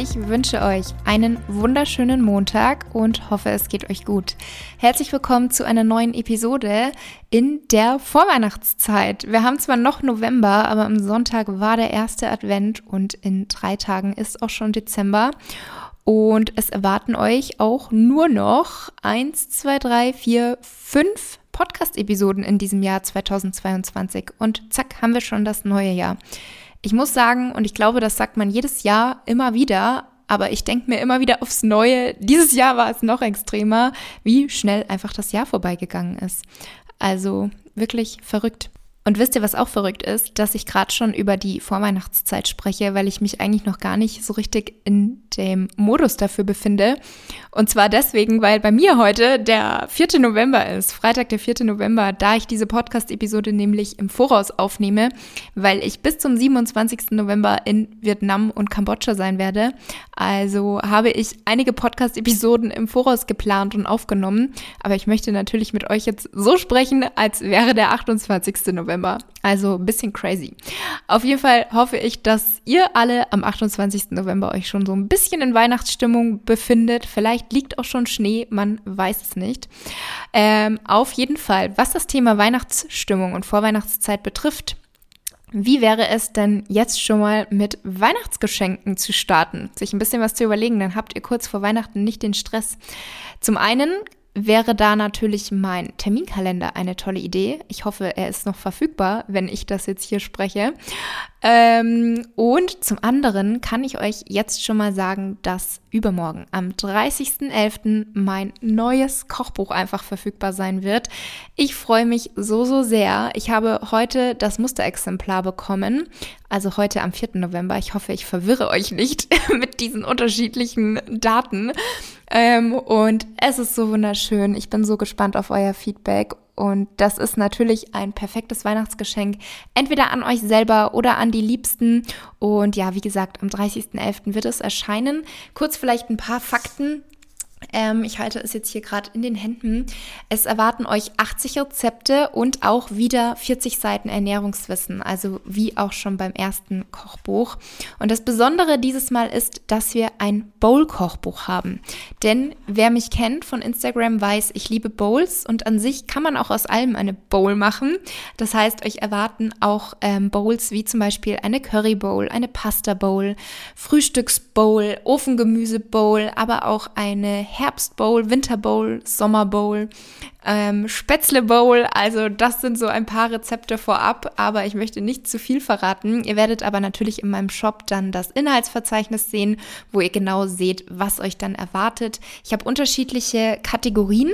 Ich wünsche euch einen wunderschönen Montag und hoffe, es geht euch gut. Herzlich willkommen zu einer neuen Episode in der Vorweihnachtszeit. Wir haben zwar noch November, aber am Sonntag war der erste Advent und in drei Tagen ist auch schon Dezember. Und es erwarten euch auch nur noch eins, zwei, drei, vier, fünf Podcast-Episoden in diesem Jahr 2022. Und zack, haben wir schon das neue Jahr. Ich muss sagen, und ich glaube, das sagt man jedes Jahr immer wieder, aber ich denke mir immer wieder aufs Neue, dieses Jahr war es noch extremer, wie schnell einfach das Jahr vorbeigegangen ist. Also wirklich verrückt. Und wisst ihr, was auch verrückt ist? Dass ich gerade schon über die Vorweihnachtszeit spreche, weil ich mich eigentlich noch gar nicht so richtig in dem Modus dafür befinde. Und zwar deswegen, weil bei mir heute der 4. November ist, Freitag der 4. November, da ich diese Podcast-Episode nämlich im Voraus aufnehme, weil ich bis zum 27. November in Vietnam und Kambodscha sein werde. Also habe ich einige Podcast-Episoden im Voraus geplant und aufgenommen. Aber ich möchte natürlich mit euch jetzt so sprechen, als wäre der 28. November. November. Also ein bisschen crazy. Auf jeden Fall hoffe ich, dass ihr alle am 28. November euch schon so ein bisschen in Weihnachtsstimmung befindet. Vielleicht liegt auch schon Schnee, man weiß es nicht. Ähm, auf jeden Fall, was das Thema Weihnachtsstimmung und Vorweihnachtszeit betrifft, wie wäre es denn jetzt schon mal mit Weihnachtsgeschenken zu starten? Sich ein bisschen was zu überlegen, dann habt ihr kurz vor Weihnachten nicht den Stress. Zum einen wäre da natürlich mein Terminkalender eine tolle Idee. Ich hoffe, er ist noch verfügbar, wenn ich das jetzt hier spreche. Ähm, und zum anderen kann ich euch jetzt schon mal sagen, dass übermorgen am 30.11. mein neues Kochbuch einfach verfügbar sein wird. Ich freue mich so, so sehr. Ich habe heute das Musterexemplar bekommen, also heute am 4. November. Ich hoffe, ich verwirre euch nicht mit diesen unterschiedlichen Daten. Ähm, und es ist so wunderschön. Ich bin so gespannt auf euer Feedback. Und das ist natürlich ein perfektes Weihnachtsgeschenk, entweder an euch selber oder an die Liebsten. Und ja, wie gesagt, am 30.11. wird es erscheinen. Kurz vielleicht ein paar Fakten ähm, ich halte es jetzt hier gerade in den Händen. Es erwarten euch 80 Rezepte und auch wieder 40 Seiten Ernährungswissen, also wie auch schon beim ersten Kochbuch. Und das Besondere dieses Mal ist, dass wir ein Bowl-Kochbuch haben. Denn wer mich kennt von Instagram weiß, ich liebe Bowls und an sich kann man auch aus allem eine Bowl machen. Das heißt, euch erwarten auch ähm, Bowls wie zum Beispiel eine Curry Bowl, eine Pasta Bowl, Frühstücksbowl, Ofengemüse Bowl, aber auch eine Herbstbowl, Winterbowl, Sommerbowl, ähm, Spätzle Bowl. Also das sind so ein paar Rezepte vorab, aber ich möchte nicht zu viel verraten. Ihr werdet aber natürlich in meinem Shop dann das Inhaltsverzeichnis sehen, wo ihr genau seht, was euch dann erwartet. Ich habe unterschiedliche Kategorien.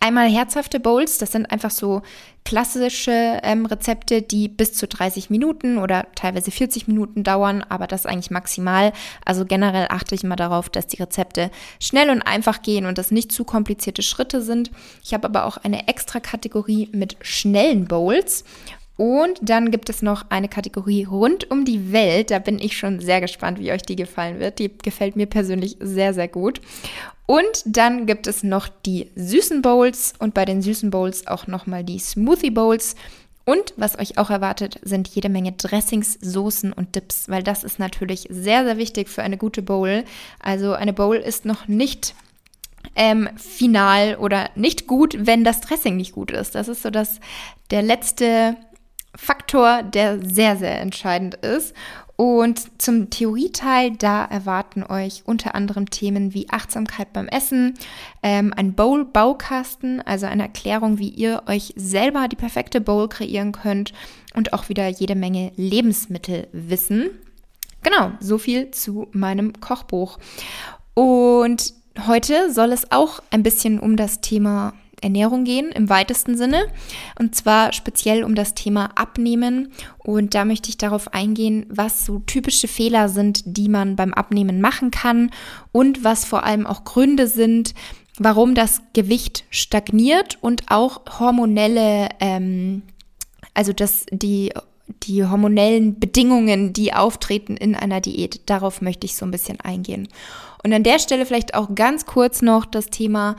Einmal herzhafte Bowls, das sind einfach so klassische ähm, Rezepte, die bis zu 30 Minuten oder teilweise 40 Minuten dauern, aber das eigentlich maximal. Also generell achte ich immer darauf, dass die Rezepte schnell und einfach gehen und das nicht zu komplizierte Schritte sind. Ich habe aber auch eine extra Kategorie mit schnellen Bowls und dann gibt es noch eine Kategorie rund um die Welt. Da bin ich schon sehr gespannt, wie euch die gefallen wird. Die gefällt mir persönlich sehr, sehr gut. Und dann gibt es noch die süßen Bowls und bei den süßen Bowls auch nochmal die Smoothie Bowls. Und was euch auch erwartet, sind jede Menge Dressings, Soßen und Dips, weil das ist natürlich sehr, sehr wichtig für eine gute Bowl. Also eine Bowl ist noch nicht ähm, final oder nicht gut, wenn das Dressing nicht gut ist. Das ist so das, der letzte Faktor, der sehr, sehr entscheidend ist. Und zum Theorieteil, da erwarten euch unter anderem Themen wie Achtsamkeit beim Essen, ähm, ein Bowl-Baukasten, also eine Erklärung, wie ihr euch selber die perfekte Bowl kreieren könnt und auch wieder jede Menge Lebensmittelwissen. Genau, so viel zu meinem Kochbuch. Und heute soll es auch ein bisschen um das Thema Ernährung gehen im weitesten Sinne und zwar speziell um das Thema Abnehmen und da möchte ich darauf eingehen, was so typische Fehler sind, die man beim Abnehmen machen kann und was vor allem auch Gründe sind, warum das Gewicht stagniert und auch hormonelle, ähm, also dass die die hormonellen Bedingungen, die auftreten in einer Diät. Darauf möchte ich so ein bisschen eingehen. Und an der Stelle vielleicht auch ganz kurz noch das Thema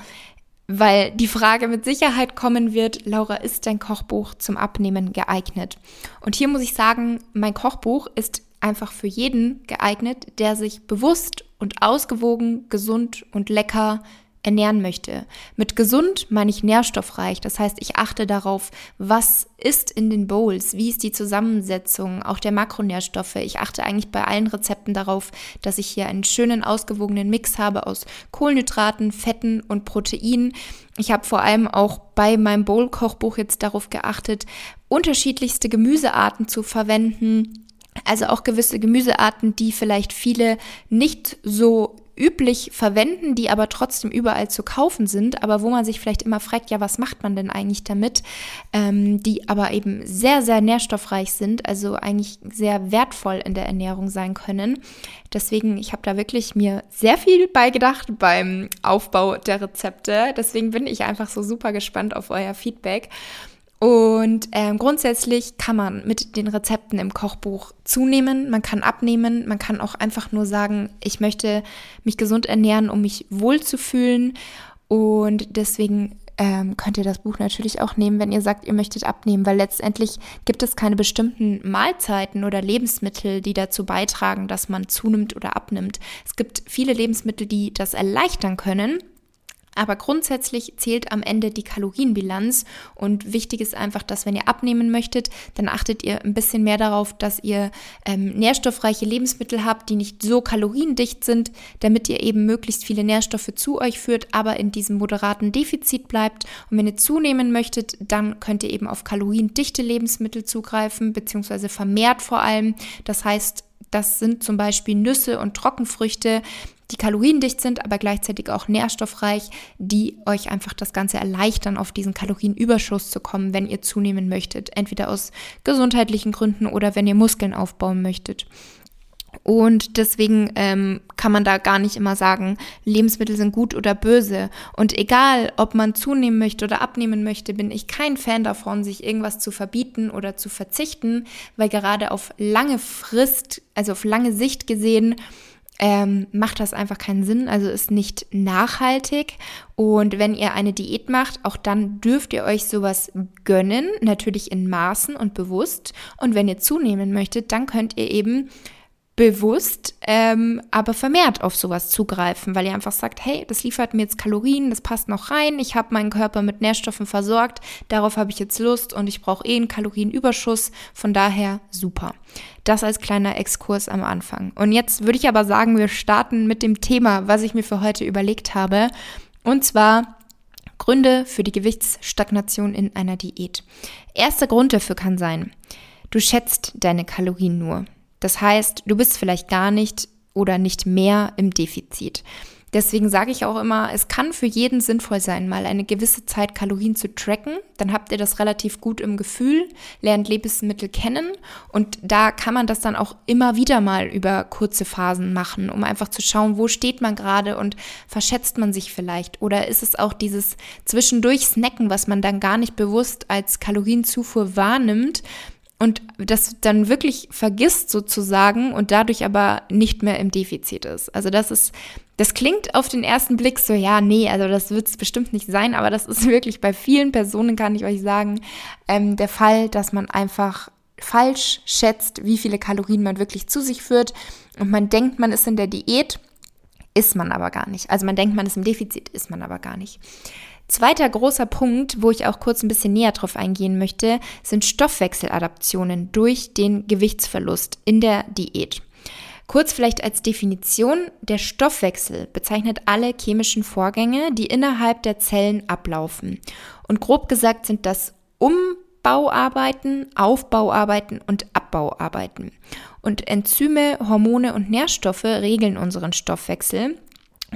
weil die Frage mit Sicherheit kommen wird, Laura, ist dein Kochbuch zum Abnehmen geeignet? Und hier muss ich sagen, mein Kochbuch ist einfach für jeden geeignet, der sich bewusst und ausgewogen, gesund und lecker ernähren möchte. Mit gesund meine ich nährstoffreich. Das heißt, ich achte darauf, was ist in den Bowls, wie ist die Zusammensetzung, auch der Makronährstoffe. Ich achte eigentlich bei allen Rezepten darauf, dass ich hier einen schönen, ausgewogenen Mix habe aus Kohlenhydraten, Fetten und Proteinen. Ich habe vor allem auch bei meinem Bowl-Kochbuch jetzt darauf geachtet, unterschiedlichste Gemüsearten zu verwenden. Also auch gewisse Gemüsearten, die vielleicht viele nicht so üblich verwenden, die aber trotzdem überall zu kaufen sind, aber wo man sich vielleicht immer fragt, ja, was macht man denn eigentlich damit, ähm, die aber eben sehr, sehr nährstoffreich sind, also eigentlich sehr wertvoll in der Ernährung sein können. Deswegen, ich habe da wirklich mir sehr viel beigedacht beim Aufbau der Rezepte. Deswegen bin ich einfach so super gespannt auf euer Feedback. Und ähm, grundsätzlich kann man mit den Rezepten im Kochbuch zunehmen, man kann abnehmen, man kann auch einfach nur sagen, ich möchte mich gesund ernähren, um mich wohlzufühlen. Und deswegen ähm, könnt ihr das Buch natürlich auch nehmen, wenn ihr sagt, ihr möchtet abnehmen, weil letztendlich gibt es keine bestimmten Mahlzeiten oder Lebensmittel, die dazu beitragen, dass man zunimmt oder abnimmt. Es gibt viele Lebensmittel, die das erleichtern können aber grundsätzlich zählt am Ende die Kalorienbilanz und wichtig ist einfach, dass wenn ihr abnehmen möchtet, dann achtet ihr ein bisschen mehr darauf, dass ihr ähm, nährstoffreiche Lebensmittel habt, die nicht so kaloriendicht sind, damit ihr eben möglichst viele Nährstoffe zu euch führt, aber in diesem moderaten Defizit bleibt. Und wenn ihr zunehmen möchtet, dann könnt ihr eben auf kaloriendichte Lebensmittel zugreifen, beziehungsweise vermehrt vor allem. Das heißt, das sind zum Beispiel Nüsse und Trockenfrüchte, die kaloriendicht sind, aber gleichzeitig auch nährstoffreich, die euch einfach das Ganze erleichtern, auf diesen Kalorienüberschuss zu kommen, wenn ihr zunehmen möchtet. Entweder aus gesundheitlichen Gründen oder wenn ihr Muskeln aufbauen möchtet. Und deswegen ähm, kann man da gar nicht immer sagen, Lebensmittel sind gut oder böse. Und egal, ob man zunehmen möchte oder abnehmen möchte, bin ich kein Fan davon, sich irgendwas zu verbieten oder zu verzichten, weil gerade auf lange Frist, also auf lange Sicht gesehen, ähm, macht das einfach keinen Sinn, also ist nicht nachhaltig. Und wenn ihr eine Diät macht, auch dann dürft ihr euch sowas gönnen, natürlich in Maßen und bewusst. Und wenn ihr zunehmen möchtet, dann könnt ihr eben bewusst, ähm, aber vermehrt auf sowas zugreifen, weil ihr einfach sagt, hey, das liefert mir jetzt Kalorien, das passt noch rein, ich habe meinen Körper mit Nährstoffen versorgt, darauf habe ich jetzt Lust und ich brauche eh einen Kalorienüberschuss, von daher super. Das als kleiner Exkurs am Anfang. Und jetzt würde ich aber sagen, wir starten mit dem Thema, was ich mir für heute überlegt habe, und zwar Gründe für die Gewichtsstagnation in einer Diät. Erster Grund dafür kann sein, du schätzt deine Kalorien nur. Das heißt, du bist vielleicht gar nicht oder nicht mehr im Defizit. Deswegen sage ich auch immer, es kann für jeden sinnvoll sein, mal eine gewisse Zeit Kalorien zu tracken. Dann habt ihr das relativ gut im Gefühl, lernt Lebensmittel kennen und da kann man das dann auch immer wieder mal über kurze Phasen machen, um einfach zu schauen, wo steht man gerade und verschätzt man sich vielleicht oder ist es auch dieses zwischendurch Snacken, was man dann gar nicht bewusst als Kalorienzufuhr wahrnimmt, und das dann wirklich vergisst sozusagen und dadurch aber nicht mehr im Defizit ist. Also das ist, das klingt auf den ersten Blick so, ja, nee, also das wird es bestimmt nicht sein, aber das ist wirklich bei vielen Personen, kann ich euch sagen, ähm, der Fall, dass man einfach falsch schätzt, wie viele Kalorien man wirklich zu sich führt und man denkt, man ist in der Diät, ist man aber gar nicht. Also man denkt, man ist im Defizit, ist man aber gar nicht. Zweiter großer Punkt, wo ich auch kurz ein bisschen näher drauf eingehen möchte, sind Stoffwechseladaptionen durch den Gewichtsverlust in der Diät. Kurz vielleicht als Definition, der Stoffwechsel bezeichnet alle chemischen Vorgänge, die innerhalb der Zellen ablaufen. Und grob gesagt sind das Umbauarbeiten, Aufbauarbeiten und Abbauarbeiten. Und Enzyme, Hormone und Nährstoffe regeln unseren Stoffwechsel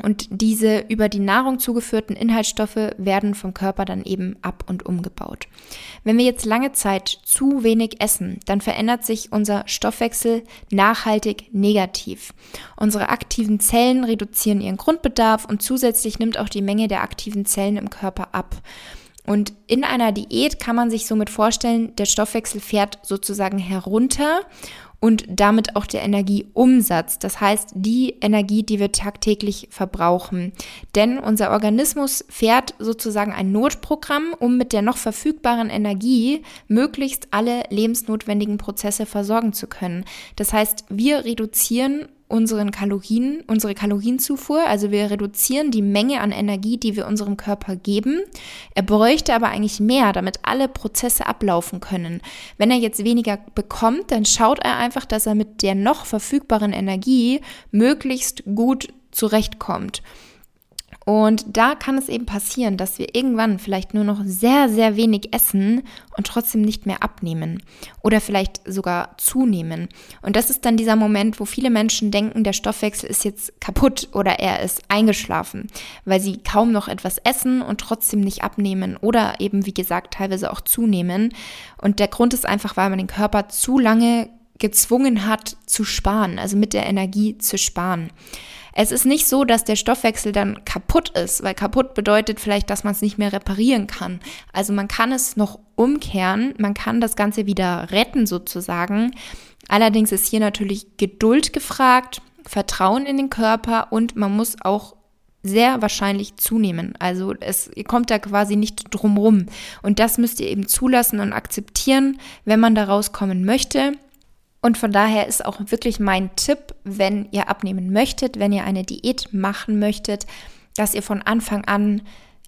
und diese über die Nahrung zugeführten Inhaltsstoffe werden vom Körper dann eben ab und umgebaut. Wenn wir jetzt lange Zeit zu wenig essen, dann verändert sich unser Stoffwechsel nachhaltig negativ. Unsere aktiven Zellen reduzieren ihren Grundbedarf und zusätzlich nimmt auch die Menge der aktiven Zellen im Körper ab. Und in einer Diät kann man sich somit vorstellen, der Stoffwechsel fährt sozusagen herunter und damit auch der Energieumsatz. Das heißt, die Energie, die wir tagtäglich verbrauchen. Denn unser Organismus fährt sozusagen ein Notprogramm, um mit der noch verfügbaren Energie möglichst alle lebensnotwendigen Prozesse versorgen zu können. Das heißt, wir reduzieren unseren Kalorien, unsere Kalorienzufuhr. Also wir reduzieren die Menge an Energie, die wir unserem Körper geben. Er bräuchte aber eigentlich mehr, damit alle Prozesse ablaufen können. Wenn er jetzt weniger bekommt, dann schaut er einfach, dass er mit der noch verfügbaren Energie möglichst gut zurechtkommt. Und da kann es eben passieren, dass wir irgendwann vielleicht nur noch sehr, sehr wenig essen und trotzdem nicht mehr abnehmen oder vielleicht sogar zunehmen. Und das ist dann dieser Moment, wo viele Menschen denken, der Stoffwechsel ist jetzt kaputt oder er ist eingeschlafen, weil sie kaum noch etwas essen und trotzdem nicht abnehmen oder eben, wie gesagt, teilweise auch zunehmen. Und der Grund ist einfach, weil man den Körper zu lange gezwungen hat zu sparen, also mit der Energie zu sparen. Es ist nicht so, dass der Stoffwechsel dann kaputt ist, weil kaputt bedeutet vielleicht, dass man es nicht mehr reparieren kann. Also man kann es noch umkehren, man kann das Ganze wieder retten sozusagen. Allerdings ist hier natürlich Geduld gefragt, Vertrauen in den Körper und man muss auch sehr wahrscheinlich zunehmen. Also es ihr kommt da quasi nicht drum rum. Und das müsst ihr eben zulassen und akzeptieren, wenn man da rauskommen möchte. Und von daher ist auch wirklich mein Tipp, wenn ihr abnehmen möchtet, wenn ihr eine Diät machen möchtet, dass ihr von Anfang an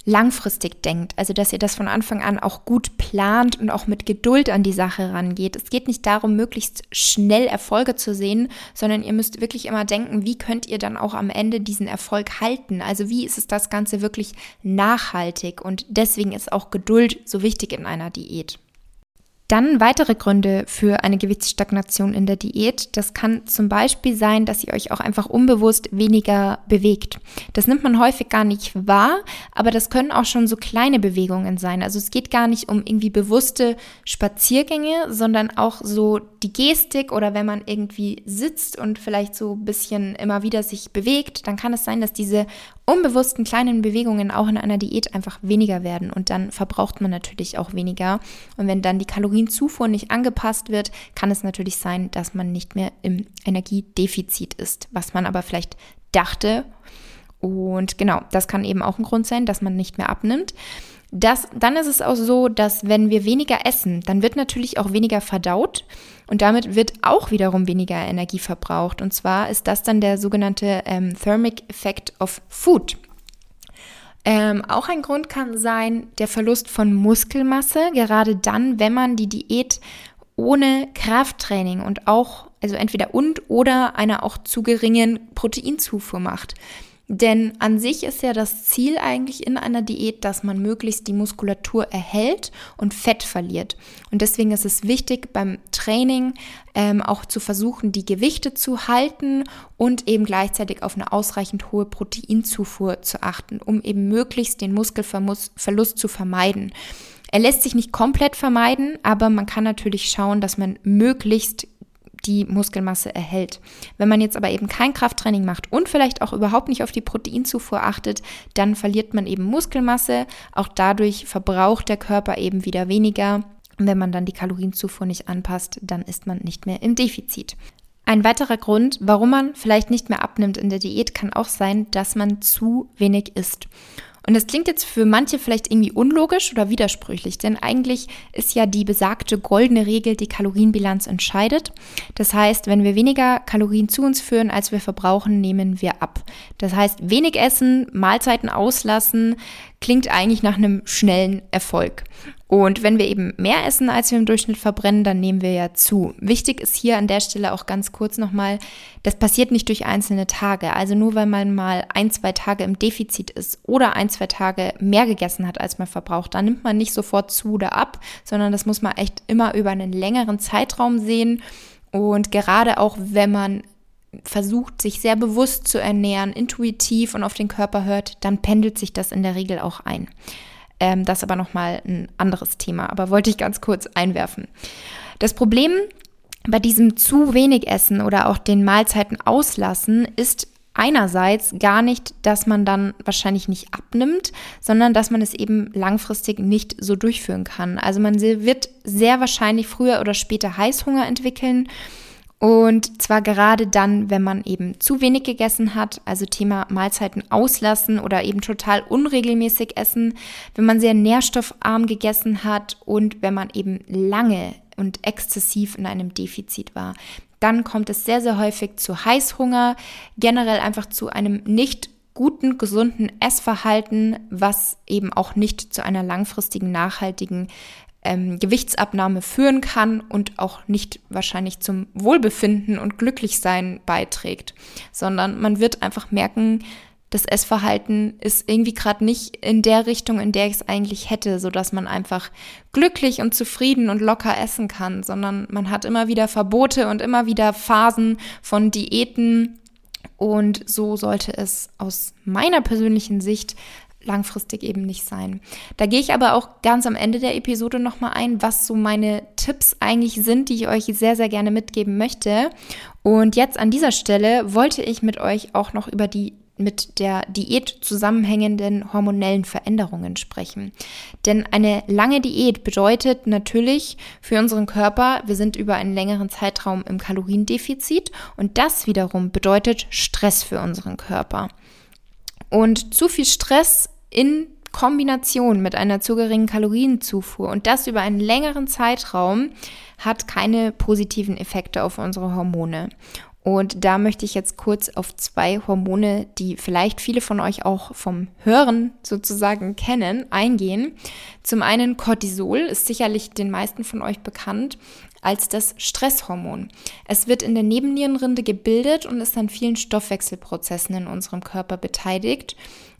langfristig denkt. Also, dass ihr das von Anfang an auch gut plant und auch mit Geduld an die Sache rangeht. Es geht nicht darum, möglichst schnell Erfolge zu sehen, sondern ihr müsst wirklich immer denken, wie könnt ihr dann auch am Ende diesen Erfolg halten? Also, wie ist es das Ganze wirklich nachhaltig? Und deswegen ist auch Geduld so wichtig in einer Diät. Dann weitere Gründe für eine Gewichtsstagnation in der Diät. Das kann zum Beispiel sein, dass ihr euch auch einfach unbewusst weniger bewegt. Das nimmt man häufig gar nicht wahr, aber das können auch schon so kleine Bewegungen sein. Also es geht gar nicht um irgendwie bewusste Spaziergänge, sondern auch so die Gestik oder wenn man irgendwie sitzt und vielleicht so ein bisschen immer wieder sich bewegt, dann kann es sein, dass diese unbewussten kleinen Bewegungen auch in einer Diät einfach weniger werden und dann verbraucht man natürlich auch weniger. Und wenn dann die Kalorienzufuhr nicht angepasst wird, kann es natürlich sein, dass man nicht mehr im Energiedefizit ist, was man aber vielleicht dachte. Und genau, das kann eben auch ein Grund sein, dass man nicht mehr abnimmt. Das, dann ist es auch so, dass wenn wir weniger essen, dann wird natürlich auch weniger verdaut und damit wird auch wiederum weniger Energie verbraucht. Und zwar ist das dann der sogenannte ähm, Thermic Effect of Food. Ähm, auch ein Grund kann sein der Verlust von Muskelmasse, gerade dann, wenn man die Diät ohne Krafttraining und auch, also entweder und oder einer auch zu geringen Proteinzufuhr macht. Denn an sich ist ja das Ziel eigentlich in einer Diät, dass man möglichst die Muskulatur erhält und Fett verliert. Und deswegen ist es wichtig beim Training ähm, auch zu versuchen, die Gewichte zu halten und eben gleichzeitig auf eine ausreichend hohe Proteinzufuhr zu achten, um eben möglichst den Muskelverlust zu vermeiden. Er lässt sich nicht komplett vermeiden, aber man kann natürlich schauen, dass man möglichst die Muskelmasse erhält. Wenn man jetzt aber eben kein Krafttraining macht und vielleicht auch überhaupt nicht auf die Proteinzufuhr achtet, dann verliert man eben Muskelmasse. Auch dadurch verbraucht der Körper eben wieder weniger. Und wenn man dann die Kalorienzufuhr nicht anpasst, dann ist man nicht mehr im Defizit. Ein weiterer Grund, warum man vielleicht nicht mehr abnimmt in der Diät, kann auch sein, dass man zu wenig isst. Und das klingt jetzt für manche vielleicht irgendwie unlogisch oder widersprüchlich, denn eigentlich ist ja die besagte goldene Regel, die Kalorienbilanz entscheidet. Das heißt, wenn wir weniger Kalorien zu uns führen, als wir verbrauchen, nehmen wir ab. Das heißt, wenig essen, Mahlzeiten auslassen, klingt eigentlich nach einem schnellen Erfolg. Und wenn wir eben mehr essen, als wir im Durchschnitt verbrennen, dann nehmen wir ja zu. Wichtig ist hier an der Stelle auch ganz kurz nochmal, das passiert nicht durch einzelne Tage. Also nur weil man mal ein, zwei Tage im Defizit ist oder ein, zwei Tage mehr gegessen hat, als man verbraucht, dann nimmt man nicht sofort zu oder ab, sondern das muss man echt immer über einen längeren Zeitraum sehen. Und gerade auch wenn man versucht, sich sehr bewusst zu ernähren, intuitiv und auf den Körper hört, dann pendelt sich das in der Regel auch ein. Ähm, das aber nochmal ein anderes Thema, aber wollte ich ganz kurz einwerfen. Das Problem bei diesem zu wenig Essen oder auch den Mahlzeiten auslassen ist einerseits gar nicht, dass man dann wahrscheinlich nicht abnimmt, sondern dass man es eben langfristig nicht so durchführen kann. Also man wird sehr wahrscheinlich früher oder später Heißhunger entwickeln Und zwar gerade dann, wenn man eben zu wenig gegessen hat, also Thema Mahlzeiten auslassen oder eben total unregelmäßig essen, wenn man sehr nährstoffarm gegessen hat und wenn man eben lange und exzessiv in einem Defizit war. Dann kommt es sehr, sehr häufig zu Heißhunger, generell einfach zu einem nicht guten, gesunden Essverhalten, was eben auch nicht zu einer langfristigen, nachhaltigen ähm, Gewichtsabnahme führen kann und auch nicht wahrscheinlich zum Wohlbefinden und Glücklichsein beiträgt, sondern man wird einfach merken, das Essverhalten ist irgendwie gerade nicht in der Richtung, in der ich es eigentlich hätte, so dass man einfach glücklich und zufrieden und locker essen kann, sondern man hat immer wieder Verbote und immer wieder Phasen von Diäten. Und so sollte es aus meiner persönlichen Sicht langfristig eben nicht sein. Da gehe ich aber auch ganz am Ende der Episode nochmal ein, was so meine Tipps eigentlich sind, die ich euch sehr, sehr gerne mitgeben möchte. Und jetzt an dieser Stelle wollte ich mit euch auch noch über die mit der Diät zusammenhängenden hormonellen Veränderungen sprechen. Denn eine lange Diät bedeutet natürlich für unseren Körper, wir sind über einen längeren Zeitraum im Kaloriendefizit und das wiederum bedeutet Stress für unseren Körper. Und zu viel Stress in Kombination mit einer zu geringen Kalorienzufuhr und das über einen längeren Zeitraum hat keine positiven Effekte auf unsere Hormone. Und da möchte ich jetzt kurz auf zwei Hormone, die vielleicht viele von euch auch vom Hören sozusagen kennen, eingehen. Zum einen Cortisol ist sicherlich den meisten von euch bekannt als das Stresshormon. Es wird in der Nebennierenrinde gebildet und ist an vielen Stoffwechselprozessen in unserem Körper beteiligt.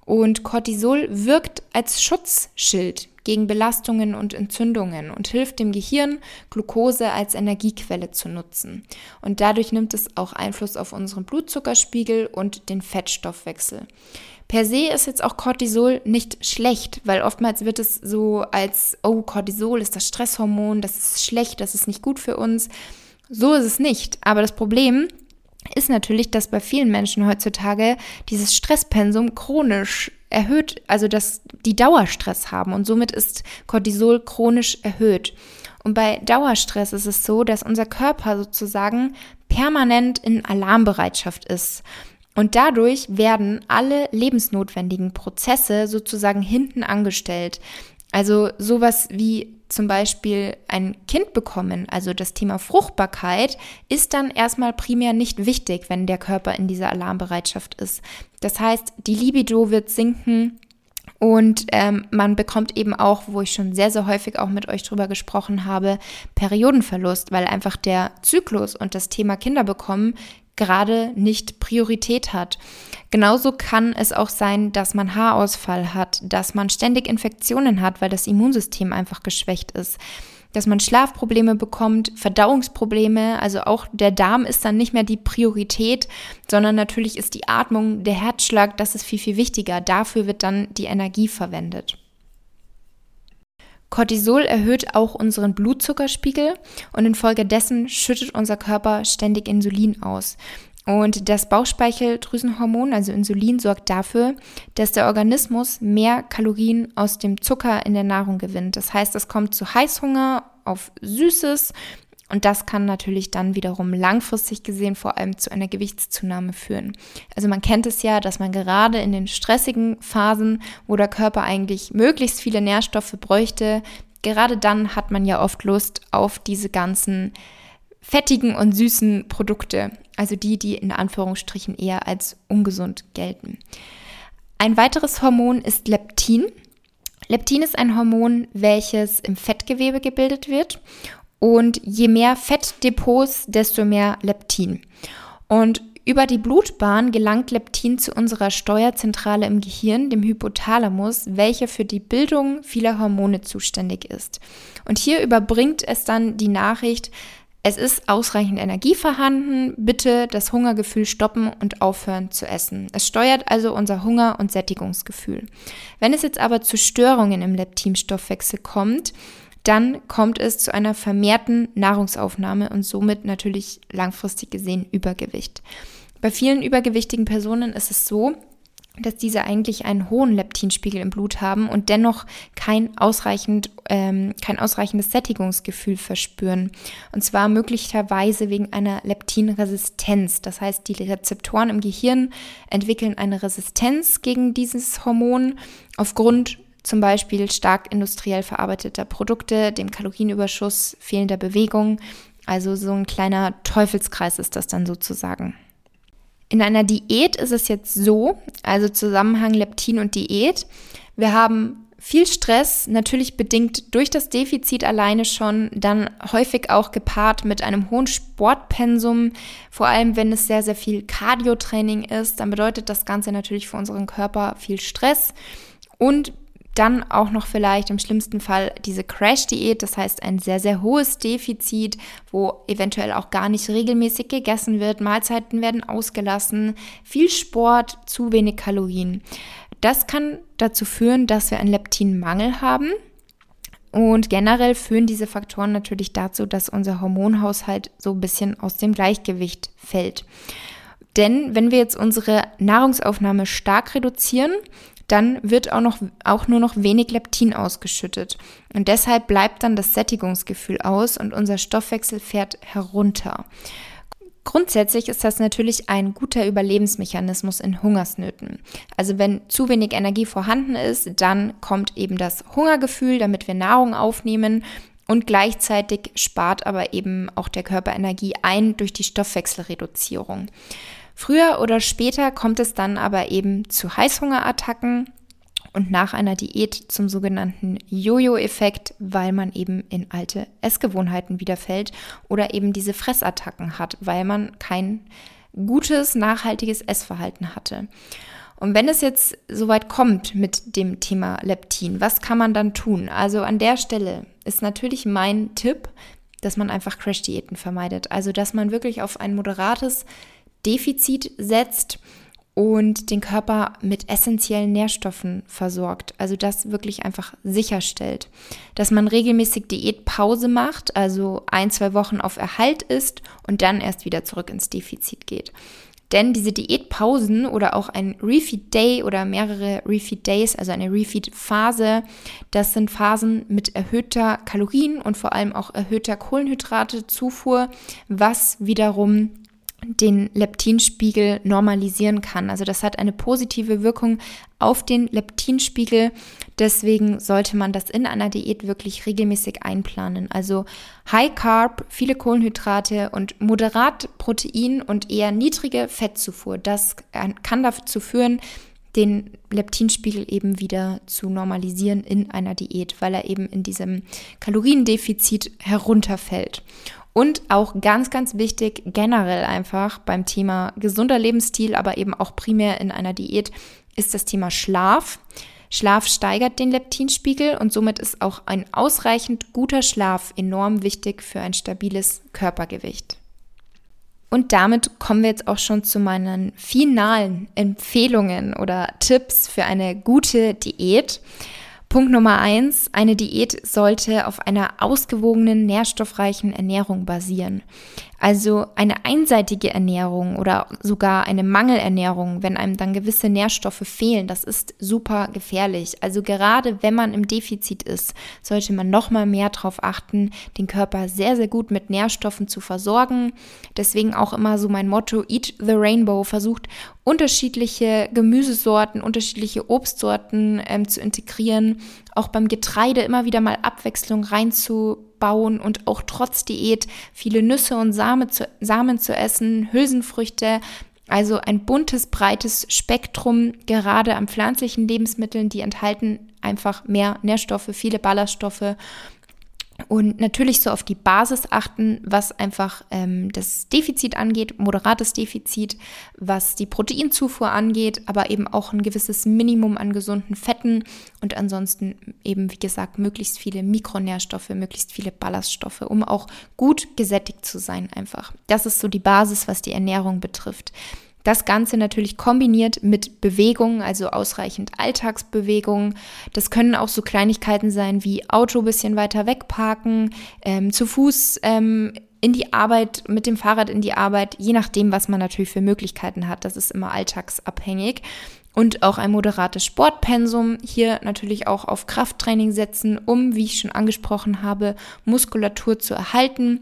Und Cortisol wirkt als Schutzschild gegen Belastungen und Entzündungen und hilft dem Gehirn, Glucose als Energiequelle zu nutzen. Und dadurch nimmt es auch Einfluss auf unseren Blutzuckerspiegel und den Fettstoffwechsel. Per se ist jetzt auch Cortisol nicht schlecht, weil oftmals wird es so als, oh, Cortisol ist das Stresshormon, das ist schlecht, das ist nicht gut für uns. So ist es nicht. Aber das Problem natürlich, dass bei vielen Menschen heutzutage dieses Stresspensum chronisch erhöht, also dass die Dauerstress haben und somit ist Cortisol chronisch erhöht. Und bei Dauerstress ist es so, dass unser Körper sozusagen permanent in Alarmbereitschaft ist. Und dadurch werden alle lebensnotwendigen Prozesse sozusagen hinten angestellt. Also sowas wie zum Beispiel ein Kind bekommen, also das Thema Fruchtbarkeit, ist dann erstmal primär nicht wichtig, wenn der Körper in dieser Alarmbereitschaft ist. Das heißt, die Libido wird sinken, und ähm, man bekommt eben auch, wo ich schon sehr, sehr häufig auch mit euch drüber gesprochen habe, Periodenverlust, weil einfach der Zyklus und das Thema Kinder bekommen gerade nicht Priorität hat. Genauso kann es auch sein, dass man Haarausfall hat, dass man ständig Infektionen hat, weil das Immunsystem einfach geschwächt ist, dass man Schlafprobleme bekommt, Verdauungsprobleme, also auch der Darm ist dann nicht mehr die Priorität, sondern natürlich ist die Atmung, der Herzschlag, das ist viel, viel wichtiger. Dafür wird dann die Energie verwendet. Cortisol erhöht auch unseren Blutzuckerspiegel und infolgedessen schüttet unser Körper ständig Insulin aus. Und das Bauchspeicheldrüsenhormon, also Insulin, sorgt dafür, dass der Organismus mehr Kalorien aus dem Zucker in der Nahrung gewinnt. Das heißt, es kommt zu Heißhunger auf Süßes und das kann natürlich dann wiederum langfristig gesehen vor allem zu einer Gewichtszunahme führen. Also man kennt es ja, dass man gerade in den stressigen Phasen, wo der Körper eigentlich möglichst viele Nährstoffe bräuchte, gerade dann hat man ja oft Lust auf diese ganzen fettigen und süßen Produkte, also die, die in Anführungsstrichen eher als ungesund gelten. Ein weiteres Hormon ist Leptin. Leptin ist ein Hormon, welches im Fettgewebe gebildet wird und je mehr Fettdepots, desto mehr Leptin. Und über die Blutbahn gelangt Leptin zu unserer Steuerzentrale im Gehirn, dem Hypothalamus, welcher für die Bildung vieler Hormone zuständig ist. Und hier überbringt es dann die Nachricht, es ist ausreichend Energie vorhanden, bitte das Hungergefühl stoppen und aufhören zu essen. Es steuert also unser Hunger- und Sättigungsgefühl. Wenn es jetzt aber zu Störungen im Leptinstoffwechsel kommt, dann kommt es zu einer vermehrten Nahrungsaufnahme und somit natürlich langfristig gesehen Übergewicht. Bei vielen übergewichtigen Personen ist es so, dass diese eigentlich einen hohen Leptinspiegel im Blut haben und dennoch kein, ausreichend, ähm, kein ausreichendes Sättigungsgefühl verspüren. Und zwar möglicherweise wegen einer Leptinresistenz. Das heißt, die Rezeptoren im Gehirn entwickeln eine Resistenz gegen dieses Hormon aufgrund zum Beispiel stark industriell verarbeiteter Produkte, dem Kalorienüberschuss, fehlender Bewegung. Also so ein kleiner Teufelskreis ist das dann sozusagen. In einer Diät ist es jetzt so, also Zusammenhang Leptin und Diät. Wir haben viel Stress, natürlich bedingt durch das Defizit alleine schon, dann häufig auch gepaart mit einem hohen Sportpensum, vor allem wenn es sehr, sehr viel Cardio-Training ist, dann bedeutet das Ganze natürlich für unseren Körper viel Stress. Und dann auch noch vielleicht im schlimmsten Fall diese Crash-Diät, das heißt ein sehr, sehr hohes Defizit, wo eventuell auch gar nicht regelmäßig gegessen wird, Mahlzeiten werden ausgelassen, viel Sport, zu wenig Kalorien. Das kann dazu führen, dass wir einen Leptinmangel haben. Und generell führen diese Faktoren natürlich dazu, dass unser Hormonhaushalt so ein bisschen aus dem Gleichgewicht fällt. Denn wenn wir jetzt unsere Nahrungsaufnahme stark reduzieren, dann wird auch, noch, auch nur noch wenig Leptin ausgeschüttet. Und deshalb bleibt dann das Sättigungsgefühl aus und unser Stoffwechsel fährt herunter. Grundsätzlich ist das natürlich ein guter Überlebensmechanismus in Hungersnöten. Also wenn zu wenig Energie vorhanden ist, dann kommt eben das Hungergefühl, damit wir Nahrung aufnehmen und gleichzeitig spart aber eben auch der Körper Energie ein durch die Stoffwechselreduzierung. Früher oder später kommt es dann aber eben zu Heißhungerattacken und nach einer Diät zum sogenannten Jojo-Effekt, weil man eben in alte Essgewohnheiten wiederfällt oder eben diese Fressattacken hat, weil man kein gutes, nachhaltiges Essverhalten hatte. Und wenn es jetzt soweit kommt mit dem Thema Leptin, was kann man dann tun? Also an der Stelle ist natürlich mein Tipp, dass man einfach Crash-Diäten vermeidet. Also dass man wirklich auf ein moderates Defizit setzt und den Körper mit essentiellen Nährstoffen versorgt. Also das wirklich einfach sicherstellt. Dass man regelmäßig Diätpause macht, also ein, zwei Wochen auf Erhalt ist und dann erst wieder zurück ins Defizit geht. Denn diese Diätpausen oder auch ein Refeed Day oder mehrere Refeed Days, also eine Refeed Phase, das sind Phasen mit erhöhter Kalorien und vor allem auch erhöhter Kohlenhydratezufuhr, was wiederum den Leptinspiegel normalisieren kann. Also das hat eine positive Wirkung auf den Leptinspiegel. Deswegen sollte man das in einer Diät wirklich regelmäßig einplanen. Also High Carb, viele Kohlenhydrate und moderat Protein und eher niedrige Fettzufuhr. Das kann dazu führen, den Leptinspiegel eben wieder zu normalisieren in einer Diät, weil er eben in diesem Kaloriendefizit herunterfällt. Und auch ganz, ganz wichtig generell einfach beim Thema gesunder Lebensstil, aber eben auch primär in einer Diät, ist das Thema Schlaf. Schlaf steigert den Leptinspiegel und somit ist auch ein ausreichend guter Schlaf enorm wichtig für ein stabiles Körpergewicht. Und damit kommen wir jetzt auch schon zu meinen finalen Empfehlungen oder Tipps für eine gute Diät. Punkt Nummer eins, eine Diät sollte auf einer ausgewogenen, nährstoffreichen Ernährung basieren. Also eine einseitige Ernährung oder sogar eine Mangelernährung, wenn einem dann gewisse Nährstoffe fehlen, das ist super gefährlich. Also gerade wenn man im Defizit ist, sollte man noch mal mehr darauf achten, den Körper sehr sehr gut mit Nährstoffen zu versorgen. Deswegen auch immer so mein Motto Eat the Rainbow, versucht unterschiedliche Gemüsesorten, unterschiedliche Obstsorten ähm, zu integrieren, auch beim Getreide immer wieder mal Abwechslung reinzu aufbauen und auch trotz Diät viele Nüsse und Samen zu, Samen zu essen, Hülsenfrüchte, also ein buntes, breites Spektrum, gerade an pflanzlichen Lebensmitteln, die enthalten einfach mehr Nährstoffe, viele Ballaststoffe und natürlich so auf die Basis achten, was einfach ähm, das Defizit angeht, moderates Defizit, was die Proteinzufuhr angeht, aber eben auch ein gewisses Minimum an gesunden Fetten und ansonsten eben, wie gesagt, möglichst viele Mikronährstoffe, möglichst viele Ballaststoffe, um auch gut gesättigt zu sein einfach. Das ist so die Basis, was die Ernährung betrifft. Das Ganze natürlich kombiniert mit Bewegung, also ausreichend Alltagsbewegung. Das können auch so Kleinigkeiten sein wie Auto bisschen weiter wegparken, ähm, zu Fuß ähm, in die Arbeit, mit dem Fahrrad in die Arbeit, je nachdem, was man natürlich für Möglichkeiten hat. Das ist immer alltagsabhängig. und auch ein moderates Sportpensum. Hier natürlich auch auf Krafttraining setzen, um, wie ich schon angesprochen habe, Muskulatur zu erhalten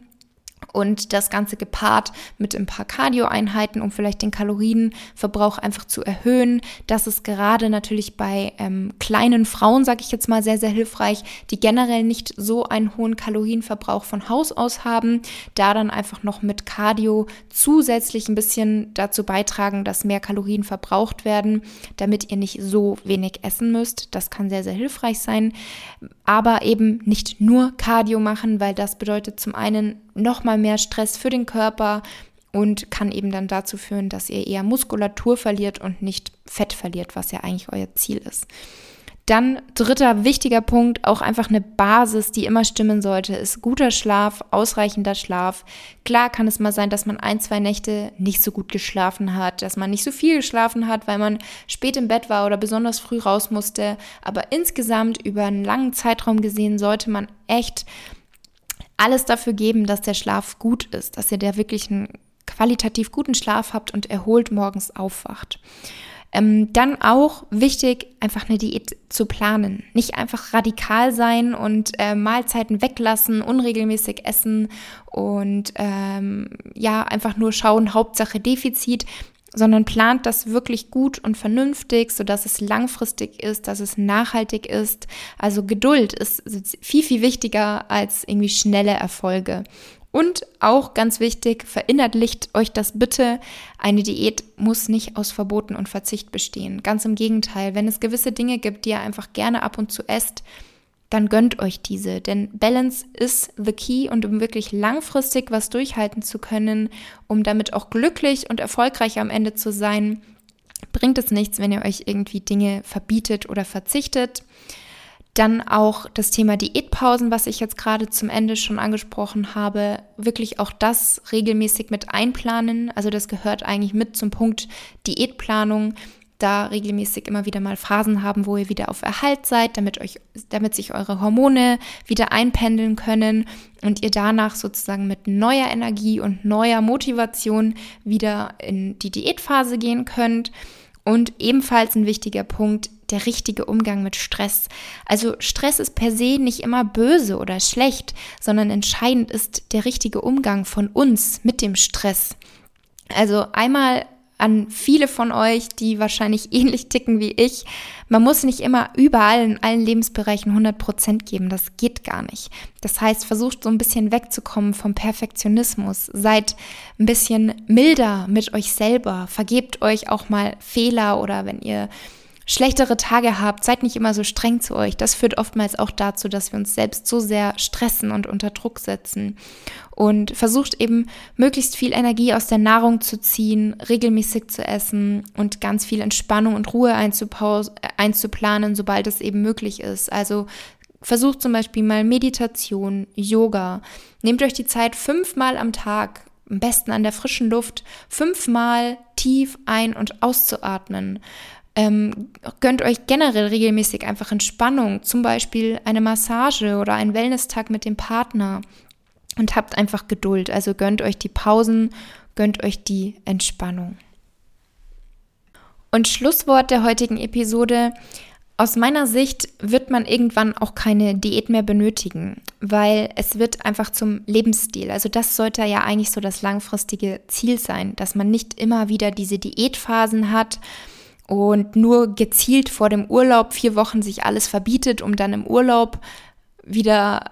und das Ganze gepaart mit ein paar Cardio-Einheiten, um vielleicht den Kalorienverbrauch einfach zu erhöhen. Das ist gerade natürlich bei ähm, kleinen Frauen, sage ich jetzt mal, sehr, sehr hilfreich, die generell nicht so einen hohen Kalorienverbrauch von Haus aus haben. Da dann einfach noch mit Cardio zusätzlich ein bisschen dazu beitragen, dass mehr Kalorien verbraucht werden, damit ihr nicht so wenig essen müsst. Das kann sehr, sehr hilfreich sein. Aber eben nicht nur Cardio machen, weil das bedeutet zum einen nochmal mehr Stress für den Körper und kann eben dann dazu führen, dass ihr eher Muskulatur verliert und nicht Fett verliert, was ja eigentlich euer Ziel ist. Dann dritter wichtiger Punkt, auch einfach eine Basis, die immer stimmen sollte, ist guter Schlaf, ausreichender Schlaf. Klar kann es mal sein, dass man ein, zwei Nächte nicht so gut geschlafen hat, dass man nicht so viel geschlafen hat, weil man spät im Bett war oder besonders früh raus musste. Aber insgesamt über einen langen Zeitraum gesehen sollte man echt alles dafür geben, dass der Schlaf gut ist, dass ihr da wirklich einen qualitativ guten Schlaf habt und erholt morgens aufwacht. Ähm, dann auch wichtig, einfach eine Diät zu planen. Nicht einfach radikal sein und äh, Mahlzeiten weglassen, unregelmäßig essen und ähm, ja, einfach nur schauen, Hauptsache Defizit, sondern plant das wirklich gut und vernünftig, sodass es langfristig ist, dass es nachhaltig ist. Also Geduld ist viel, viel wichtiger als irgendwie schnelle Erfolge. Und auch ganz wichtig, verinnerlicht euch das bitte. Eine Diät muss nicht aus Verboten und Verzicht bestehen. Ganz im Gegenteil, wenn es gewisse Dinge gibt, die ihr einfach gerne ab und zu esst, dann gönnt euch diese. Denn Balance ist the key und um wirklich langfristig was durchhalten zu können, um damit auch glücklich und erfolgreich am Ende zu sein, bringt es nichts, wenn ihr euch irgendwie Dinge verbietet oder verzichtet. Dann auch das Thema Diätpausen, was ich jetzt gerade zum Ende schon angesprochen habe, wirklich auch das regelmäßig mit einplanen. Also das gehört eigentlich mit zum Punkt Diätplanung da regelmäßig immer wieder mal Phasen haben, wo ihr wieder auf Erhalt seid, damit euch, damit sich eure Hormone wieder einpendeln können und ihr danach sozusagen mit neuer Energie und neuer Motivation wieder in die Diätphase gehen könnt. Und ebenfalls ein wichtiger Punkt, der richtige Umgang mit Stress. Also Stress ist per se nicht immer böse oder schlecht, sondern entscheidend ist der richtige Umgang von uns mit dem Stress. Also einmal an viele von euch, die wahrscheinlich ähnlich ticken wie ich. Man muss nicht immer überall in allen Lebensbereichen 100 Prozent geben. Das geht gar nicht. Das heißt, versucht so ein bisschen wegzukommen vom Perfektionismus. Seid ein bisschen milder mit euch selber. Vergebt euch auch mal Fehler oder wenn ihr schlechtere Tage habt, seid nicht immer so streng zu euch. Das führt oftmals auch dazu, dass wir uns selbst so sehr stressen und unter Druck setzen. Und versucht eben möglichst viel Energie aus der Nahrung zu ziehen, regelmäßig zu essen und ganz viel Entspannung und Ruhe einzuplanen, sobald es eben möglich ist. Also versucht zum Beispiel mal Meditation, Yoga. Nehmt euch die Zeit fünfmal am Tag am besten an der frischen Luft, fünfmal tief ein- und auszuatmen. Ähm, gönnt euch generell regelmäßig einfach Entspannung, zum Beispiel eine Massage oder einen Wellness-Tag mit dem Partner und habt einfach Geduld. Also gönnt euch die Pausen, gönnt euch die Entspannung. Und Schlusswort der heutigen Episode. Aus meiner Sicht wird man irgendwann auch keine Diät mehr benötigen, weil es wird einfach zum Lebensstil. Also das sollte ja eigentlich so das langfristige Ziel sein, dass man nicht immer wieder diese Diätphasen hat und nur gezielt vor dem Urlaub vier Wochen sich alles verbietet, um dann im Urlaub wieder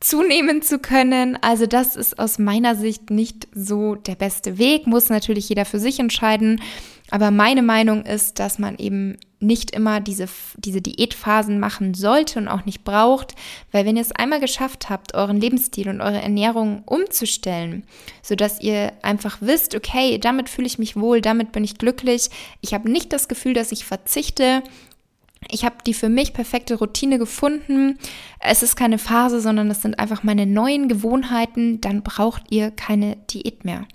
zunehmen zu können. Also das ist aus meiner Sicht nicht so der beste Weg, muss natürlich jeder für sich entscheiden. Aber meine Meinung ist, dass man eben nicht immer diese, diese Diätphasen machen sollte und auch nicht braucht, weil wenn ihr es einmal geschafft habt, euren Lebensstil und eure Ernährung umzustellen, sodass ihr einfach wisst, okay, damit fühle ich mich wohl, damit bin ich glücklich, ich habe nicht das Gefühl, dass ich verzichte, ich habe die für mich perfekte Routine gefunden. Es ist keine Phase, sondern es sind einfach meine neuen Gewohnheiten. Dann braucht ihr keine Diät mehr.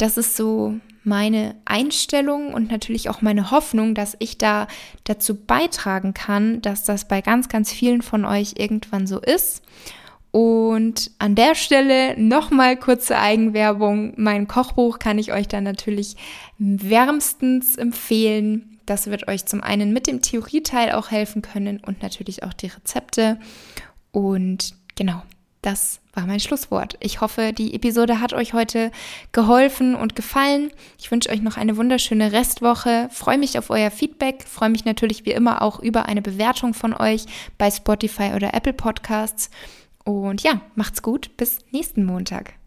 Das ist so meine Einstellung und natürlich auch meine Hoffnung, dass ich da dazu beitragen kann, dass das bei ganz, ganz vielen von euch irgendwann so ist. Und an der Stelle nochmal kurze Eigenwerbung. Mein Kochbuch kann ich euch dann natürlich wärmstens empfehlen Das wird euch zum einen mit dem Theorieteil auch helfen können und natürlich auch die Rezepte. Und genau, das war mein Schlusswort. Ich hoffe, die Episode hat euch heute geholfen und gefallen. Ich wünsche euch noch eine wunderschöne Restwoche. Freue mich auf euer Feedback. Freue mich natürlich wie immer auch über eine Bewertung von euch bei Spotify oder Apple Podcasts. Und ja, macht's gut. Bis nächsten Montag.